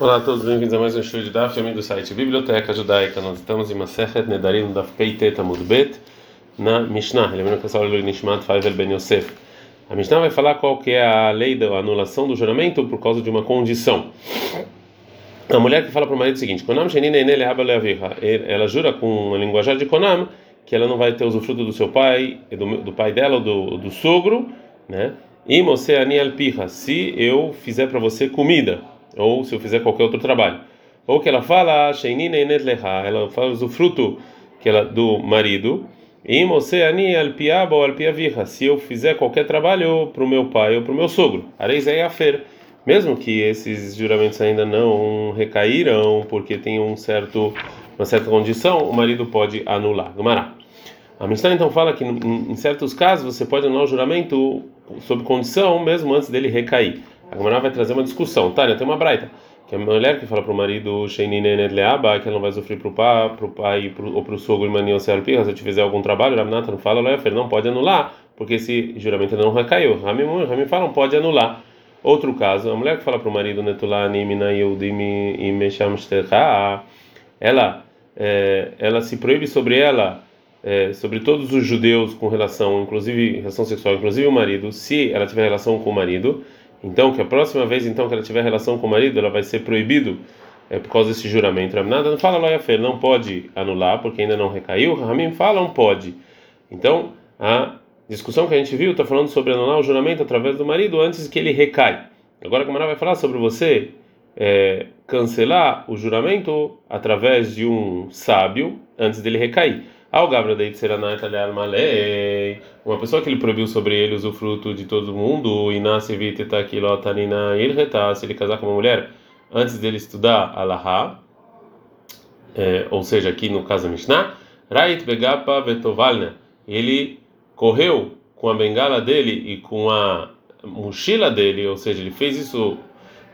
Olá a todos, bem-vindos a mais um show de Daf, amigo do site Biblioteca Judaica. Nós estamos em Masechet Nedarim Daf Peitet Amud Bet na Mishnah. Lembrando que essa aula é Nishmat Faivel Ben Yosef. A Mishnah vai falar qual que é a lei da anulação do juramento por causa de uma condição. A mulher que fala para o marido o seguinte: Konam Shenine Enele Ela jura com uma linguajar de Konam que ela não vai ter usufruto do seu pai, do, do pai dela ou do, do sogro, né? E Moseani Alpiha, se eu fizer para você comida ou se eu fizer qualquer outro trabalho. Ou que ela fala, ela fala o fruto que ela, do marido, se eu fizer qualquer trabalho para o meu pai ou para o meu sogro. Mesmo que esses juramentos ainda não recaíram, porque tem um certo, uma certa condição, o marido pode anular. A Mishnah então fala que em certos casos você pode anular o juramento sob condição, mesmo antes dele recair. A Gemara vai trazer uma discussão. Tânia, tem uma braita. Que a mulher que fala para o marido, que ela não vai sofrer para o pai, pro pai pro, ou para o sogro, ou se eu fizer algum trabalho, Ramnata não fala, não pode anular, porque esse juramento não recaiu. Rami, Rami fala, pode anular. Outro caso, a mulher que fala para o marido, ela, é, ela se proíbe sobre ela, é, sobre todos os judeus com relação, inclusive relação sexual, inclusive o marido, se ela tiver relação com o marido então, que a próxima vez então que ela tiver relação com o marido, ela vai ser proibido é, por causa desse juramento. Nada não fala loia fer, não pode anular porque ainda não recaiu. Ramim fala não pode. Então, a discussão que a gente viu está falando sobre anular o juramento através do marido antes que ele recai. Agora, como ela vai falar sobre você é, cancelar o juramento através de um sábio antes dele recair. Ao Gabra de Malei, uma pessoa que ele proibiu sobre ele usufruto de todo mundo, e nasce vitetakilota ilreta, se ele casar com uma mulher antes dele estudar Alaha, é, ou seja, aqui no caso Mishnah, Rait Begapa Vetovalna, ele correu com a bengala dele e com a mochila dele, ou seja, ele fez isso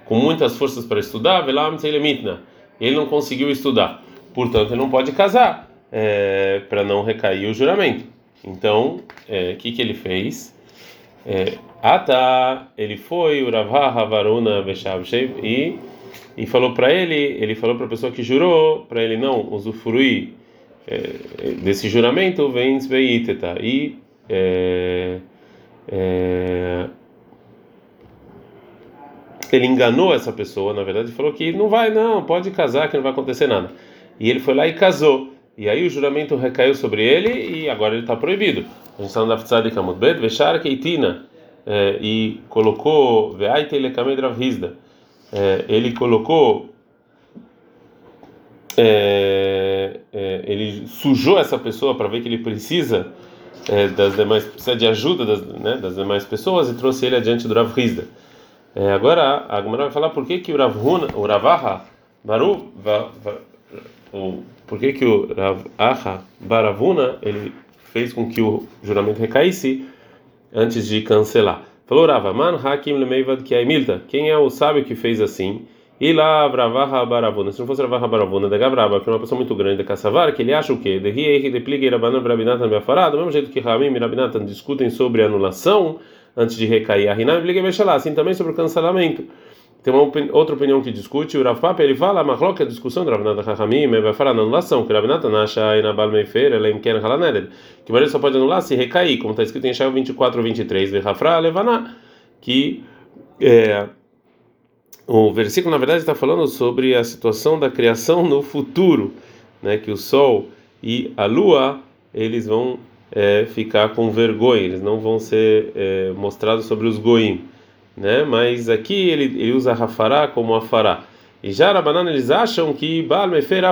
com muitas forças para estudar, Velam ele não conseguiu estudar, portanto, ele não pode casar é, para não recair o juramento. Então, o é, que, que ele fez? É, Ata, ele foi, Uravha Havaruna Veshavshev, e, e falou para ele, ele falou para a pessoa que jurou, para ele não usufruir é, desse juramento, vem Sveiteta, e é, é, ele enganou essa pessoa, na verdade, falou que não vai, não, pode casar, que não vai acontecer nada. E ele foi lá e casou. E aí o juramento recaiu sobre ele e agora ele está proibido. A gente está no Daftzad Kamudbet, Veshar Keitina, é, e colocou, Veaite Lekamed Ravhizda, é, ele colocou, é, ele sujou essa pessoa para ver que ele precisa das demais, precisa de ajuda das, né, das demais pessoas e trouxe ele adiante do Rav Hizda. agora a Gemara vai falar por que, que o Ravhuna, o Ravaha, Baru, va, va, o, por que, que o Rav Aha Baravuna ele fez com que o juramento recaísse antes de cancelar. Falou Rava, man hakim lemeivad que milta. Quem é o sábio que fez assim? E lá Bravaha Baravuna. Se não fosse Bravaha Baravuna da Gabraba, que é uma pessoa muito grande da Kassavar, que ele acha o quê? De Riei de Pligue Rabanan Rabinatan Befará, do mesmo jeito que Ramim e Rabinatan discutem sobre anulação antes de recair a Rinam e Pligue Bechalá, assim também sobre o cancelamento. Tem uma opini outra opinião que discute, o Rav Papa, ele fala, a que a discussão do Rav Chachamim vai falar na anulação, que o Rav Natan acha Inabal Meifer, ela imken halaneded, que o marido só pode anular se recair, como está escrito em Shael 24 23, Vehafra Levaná, que é, o versículo, na verdade, está falando sobre a situação da criação no futuro, né, que o sol e a lua, eles vão é, ficar com vergonha, eles não vão ser é, mostrados sobre os goim né? Mas aqui ele, ele usa rafará como afará. E já Rabanan eles acham que Baal Mefer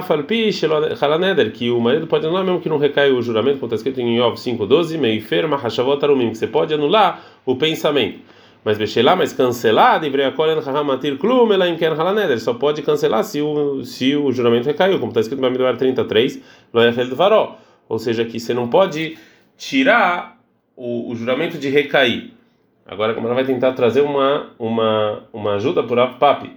que o marido pode anular mesmo que não recai o juramento, como está escrito em Yov 5:12, Meifer Mahashavot que você pode anular o pensamento. Mas Bechelá, mas cancelar, Ivreakolen Hahamatir Klum Elaim Ken Halaneder, só pode cancelar se o, se o juramento recaiu, como está escrito em Bamidoar 33, Loyachel Varó. Ou seja, que você não pode tirar o, o juramento de recair. Agora como ela vai tentar trazer uma uma uma ajuda por Papi.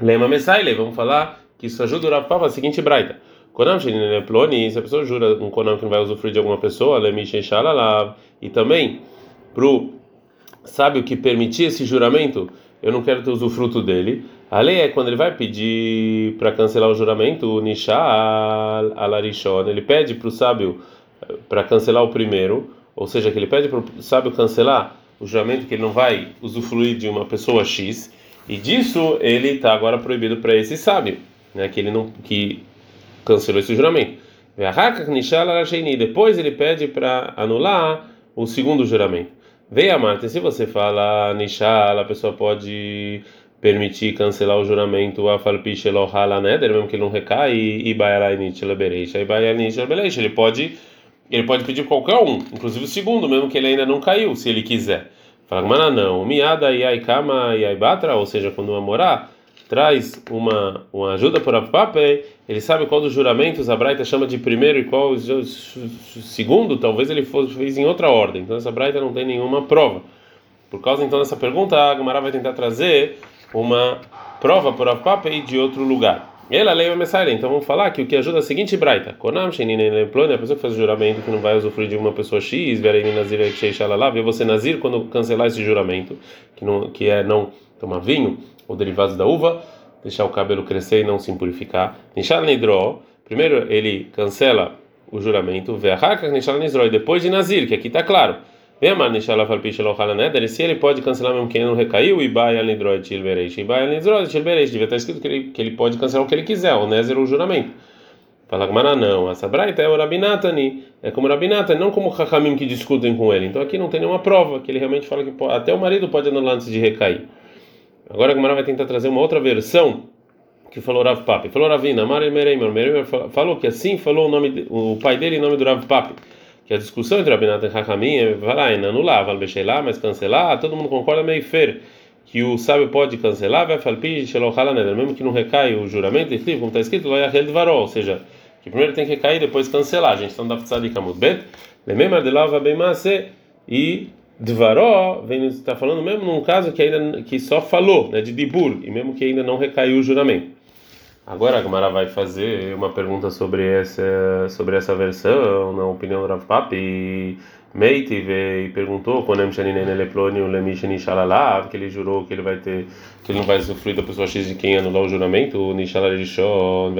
Lema Messaile, vamos falar que isso ajuda o Rav a seguinte braita. Konam ploni, se a pessoa jura um konam que não vai usufruir de alguma pessoa, e também pro sábio que permitir esse juramento eu não quero ter usufruto dele. A lei é quando ele vai pedir para cancelar o juramento, Nishal Alarishon, ele pede para o sábio eh, para cancelar o primeiro, ou seja, que ele pede para o sábio cancelar o juramento que ele não vai usufruir de uma pessoa X, e disso ele está agora proibido para esse sábio, né, que ele não que cancelou esse juramento. Depois ele pede para anular o segundo juramento. Veja, Marta, se você fala Nishal, a pessoa pode permitir cancelar o juramento a falpiche hala neder, mesmo que ele não recai, e baialainit lebereixa, e baialainit lebereixa. Ele pode, ele pode pedir qualquer um, inclusive o segundo, mesmo que ele ainda não caiu, se ele quiser. Fala, mas não, miada e kama e batra, ou seja, quando uma morar traz uma, uma ajuda por Apape, ele sabe qual dos juramentos a Braita chama de primeiro e qual o segundo, talvez ele fez em outra ordem. Então essa Braita não tem nenhuma prova. Por causa então dessa pergunta, a Gamara vai tentar trazer uma prova por Apape de outro lugar. Ela lei Messaire, então vamos falar que o que ajuda é a seguinte braita: Konam Shenine a pessoa que faz o juramento que não vai usufruir de uma pessoa X, Vereni Nazir Sheishalalav, vê você Nazir quando cancelar esse juramento, que, não, que é não tomar vinho ou derivados da uva, deixar o cabelo crescer e não se impurificar. Nishal Nidro, primeiro ele cancela o juramento, Ve'achakach Nishal Nidro, e depois de Nazir, que aqui está claro. Ve'amar Nishal Afalpish Elohal Neder, se ele pode cancelar mesmo quem não recaiu, Baia Nidro e Tilbereish, Baia Nidro e Tilbereish, devia estar escrito que ele, que ele pode cancelar o que ele quiser, o Nezer ou o juramento. Fala Gmara, não, essa braita é o Rabinatani, é como Rabinatani, não como Hakamim que discutem com ele. Então aqui não tem nenhuma prova, que ele realmente fala que pode, até o marido pode anular antes de recair. Agora a Gemara vai tentar trazer uma outra versão que falou Rav Papi. Falou Ravina, Mari Mereimer. Mereimer falou que assim falou o nome o pai dele em nome do Rav Papi. Que a discussão entre Rabinat e Hakamim é vai anular, lá, mas cancelar, todo mundo concorda meio fer que o sábio pode cancelar, vai falpi, mesmo que não recai o juramento, e como está escrito, ou seja, que primeiro tem que recair, depois cancelar. A gente está no Daftzadi Kamut Bet, Lememar de Lava Bem e Dvaró está falando mesmo num caso que ainda que só falou, né, de Dibur, e mesmo que ainda não recaiu o juramento. Agora a Gamara vai fazer uma pergunta sobre essa sobre essa versão, na opinião do Rav Papi, Meiti veio e perguntou quando que ele jurou que ele vai ter que ele não vai sofrer da pessoa X de quem anulou o juramento, o Nishalarishon,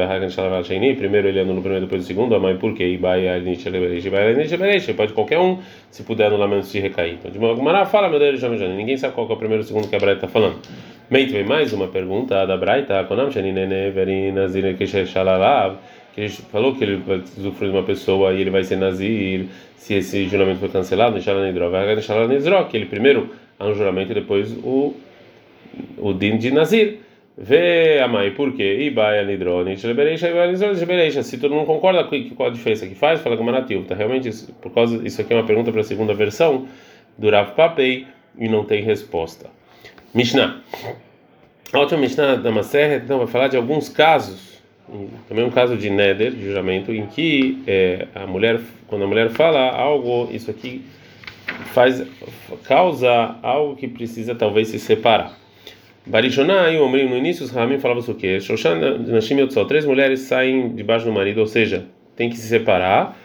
primeiro ele anula o primeiro depois o segundo, a mãe por quê? Pode qualquer um se puder anular menos se recair. Então, de Gamara fala, meu Deus, ninguém sabe qual é o primeiro e o segundo que a Braita está falando. Meiti vem mais uma pergunta da Braita, Konam Shaninene Verinazir Keshalalav que ele falou que ele vai usufruir de uma pessoa e ele vai ser nazir se esse juramento foi cancelado, deixar vai deixar que ele primeiro há um juramento e depois o o din de nazir. Vê a mãe, por quê? Ibai anidrone, se todo mundo concorda com qual a diferença que faz, fala como nativo. Tá realmente por causa isso aqui é uma pergunta para a segunda versão do Rav Papei e não tem resposta. Mishnah. A última Mishnah da Maserhet então vai falar de alguns casos também um caso de neder, de juramento, em que é, a mulher, quando a mulher fala algo, isso aqui faz causa algo que precisa talvez se separar. Barishoná e o no início os Ramim falavam o quê? Três mulheres saem debaixo do marido, ou seja, tem que se separar,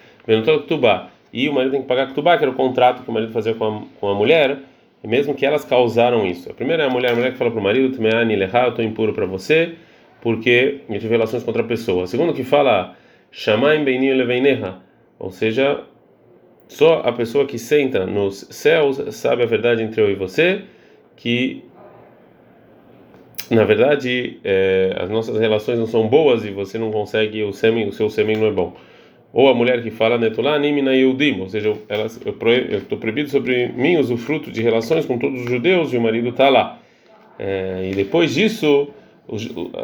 e o marido tem que pagar Ktubá, que era o contrato que o marido fazia com a, com a mulher, mesmo que elas causaram isso. A primeira é a mulher, a mulher que fala para o marido, eu estou impuro para você, porque ele teve relações com outra pessoa. Segundo que fala Shamaim Beini Leveineha, ou seja, só a pessoa que senta nos céus sabe a verdade entre eu e você, que na verdade é, as nossas relações não são boas e você não consegue o o seu sêmen não é bom. Ou a mulher que fala Netulá Nimina ou seja, eu estou proibido sobre mim usufruto de relações com todos os judeus e o marido está lá. É, e depois disso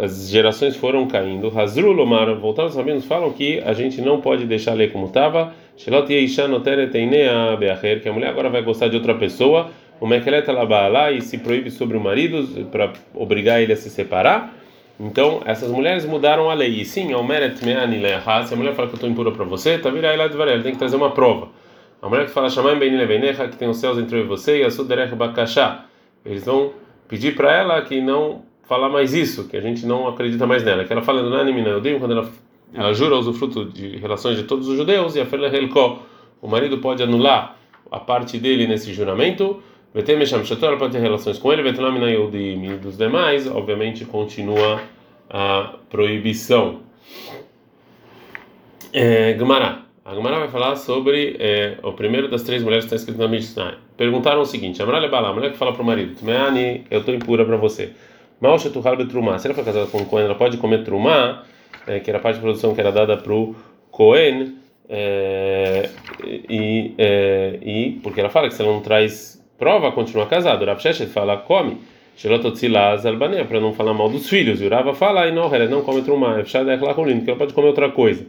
as gerações foram caindo. Hazru Lomar, voltaram os rabinos, falam que a gente não pode deixar ler como estava. que a mulher agora vai gostar de outra pessoa. O Mekeleta Labalá e se proíbe sobre o marido para obrigar ele a se separar. Então, essas mulheres mudaram a lei. E sim, se a mulher fala que eu estou impura para você, tá tem que trazer uma prova. A mulher que fala que tem os céus entre você, e a Suderech Bakashá. Eles vão pedir para ela que não falar mais isso, que a gente não acredita mais nela. Que ela fala no Nanimina Yudim, quando ela, ela jura usufruto de relações de todos os judeus, e a Fela Helko, o marido pode anular a parte dele nesse juramento, Vetem Mesham Shetor, ela pode ter relações com ele, Vetnamina Yehudim dos demais, obviamente continua a proibição. É, Gemara. A Gemara vai falar sobre é, o primeiro das três mulheres que está escrito na Mishnah. Perguntaram o seguinte: Amra Lebala, a mulher que fala para o marido, Tmeani, eu estou impura para você. Mal Shetuhar Betrumá. Se ela foi casada com o Cohen, ela pode comer Trumá, é, que era a parte de produção que era dada para o Cohen, é, e, é, e porque ela fala que se ela não traz prova, continua casada. Rav Sheshet fala, come. para não falar mal dos filhos. E o Rava fala, e não, ela não come Trumá, é fechada é que ela pode comer outra coisa.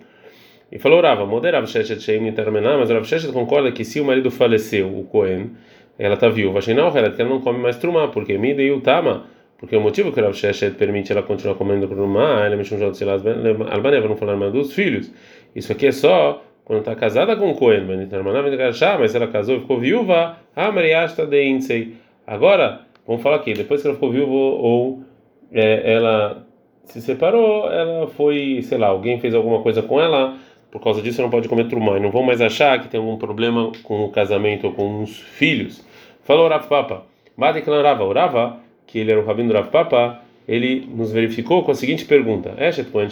E falou Rava, moderava Sheshet Sheim Nitermená, mas Rav Sheshet concorda que se o marido faleceu, o Cohen, ela está viúva, ela não come mais trumá, porque Mida e o Tama, porque o motivo que o Rav Sheshet permite ela continuar comendo trumá, ela mexe um jogo de Albaneva não falar mais dos filhos. Isso aqui é só quando está casada com o Cohen, mas ela casou e ficou viúva, ah, Mariasta de. Agora, vamos falar aqui, depois que ela ficou viúva ou é, ela se separou, ela foi, sei lá, alguém fez alguma coisa com ela por causa disso não pode comer trumá. E não vão mais achar que tem algum problema com o casamento ou com os filhos. Falou Rav Papa. Bate que Rava. O Rava, que ele era o rabino Rav Papa, ele nos verificou com a seguinte pergunta: Eshet Kohen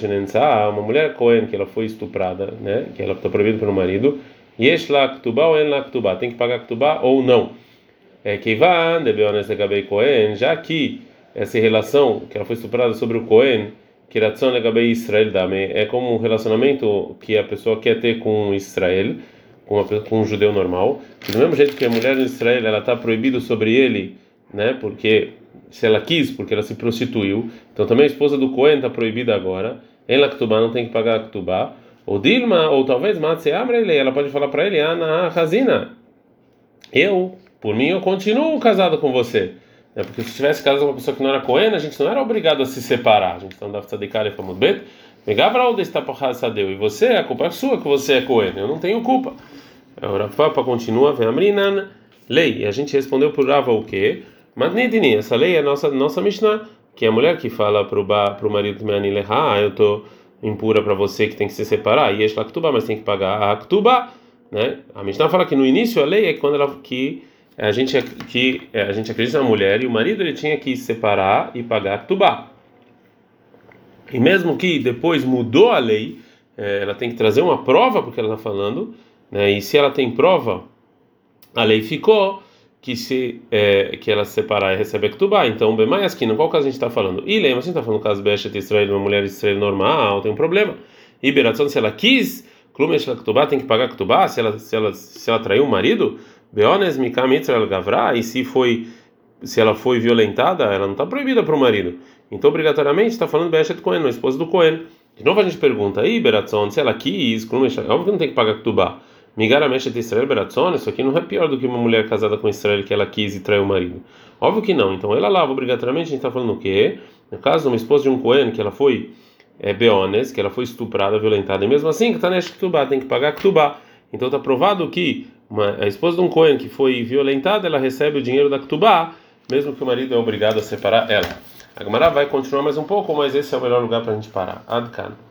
uma mulher Cohen que ela foi estuprada, né? Que ela está proibida pelo marido. Tem que pagar ktubá ou não? É Cohen, já que essa relação que ela foi estuprada sobre o Cohen Israel é como um relacionamento que a pessoa quer ter com Israel, com, uma, com um judeu normal. do mesmo jeito que a mulher em Israel ela está proibida sobre ele, né? Porque se ela quis, porque ela se prostituiu. Então também a esposa do Cohen está proibida agora. Em Laktubá não tem que pagar Laktubá. Ou Dilma, ou talvez Matse ele, ela pode falar para ele, Ana Hazina, eu, por mim, eu continuo casado com você. É porque se tivesse casado com uma pessoa que não era Cohen, a gente não era obrigado a se separar. A gente não dava tzadicar e famud bet. E você, a culpa é sua que você é Cohen. Eu não tenho culpa. O Rafa continua, vem a lei. E a gente respondeu por Rava o quê? Madnidini, essa lei é a nossa, nossa Mishnah, que é a mulher que fala para o marido ah, eu estou impura para você que tem que se separar. E este Aktuba, mas tem que pagar a Aktuba. Né? A Mishnah fala que no início a lei é quando ela que a gente que é, a gente acredita na mulher e o marido ele tinha que separar e pagar tubá. E mesmo que depois mudou a lei, é, ela tem que trazer uma prova porque ela está falando, né? E se ela tem prova, a lei ficou que se é, que ela se separar e receber ktubá. Então, bem mais que no qual caso a gente está falando? E lembra, a gente está falando caso Beshet Israel, uma mulher Israel normal, tem um problema. E se ela quis, Klumesh ktubá tem que pagar ktubá, se ela se ela se ela traiu o marido, Beones Mikam Israel Gavra, e se foi se ela foi violentada, ela não está proibida para o marido. Então, obrigatoriamente, está falando Beshet Cohen, a esposa do Cohen. De novo a gente pergunta, aí, se ela quis, óbvio que não tem que pagar Ktubá. Migara Meshet Israel Beratzon, isso aqui não é pior do que uma mulher casada com Israel que ela quis e traiu o marido. Óbvio que não. Então, ela lava obrigatoriamente, a gente está falando o quê? No caso de uma esposa de um Cohen, que ela foi é, Beones, que ela foi estuprada, violentada, e mesmo assim, neste Ktubá, tem que pagar Ktubá. Então, está provado que uma, a esposa de um Cohen que foi violentada, ela recebe o dinheiro da Ktubá, mesmo que o marido é obrigado a separar ela. A Gemara vai continuar mais um pouco, mas esse é o melhor lugar para a gente parar. Adkan.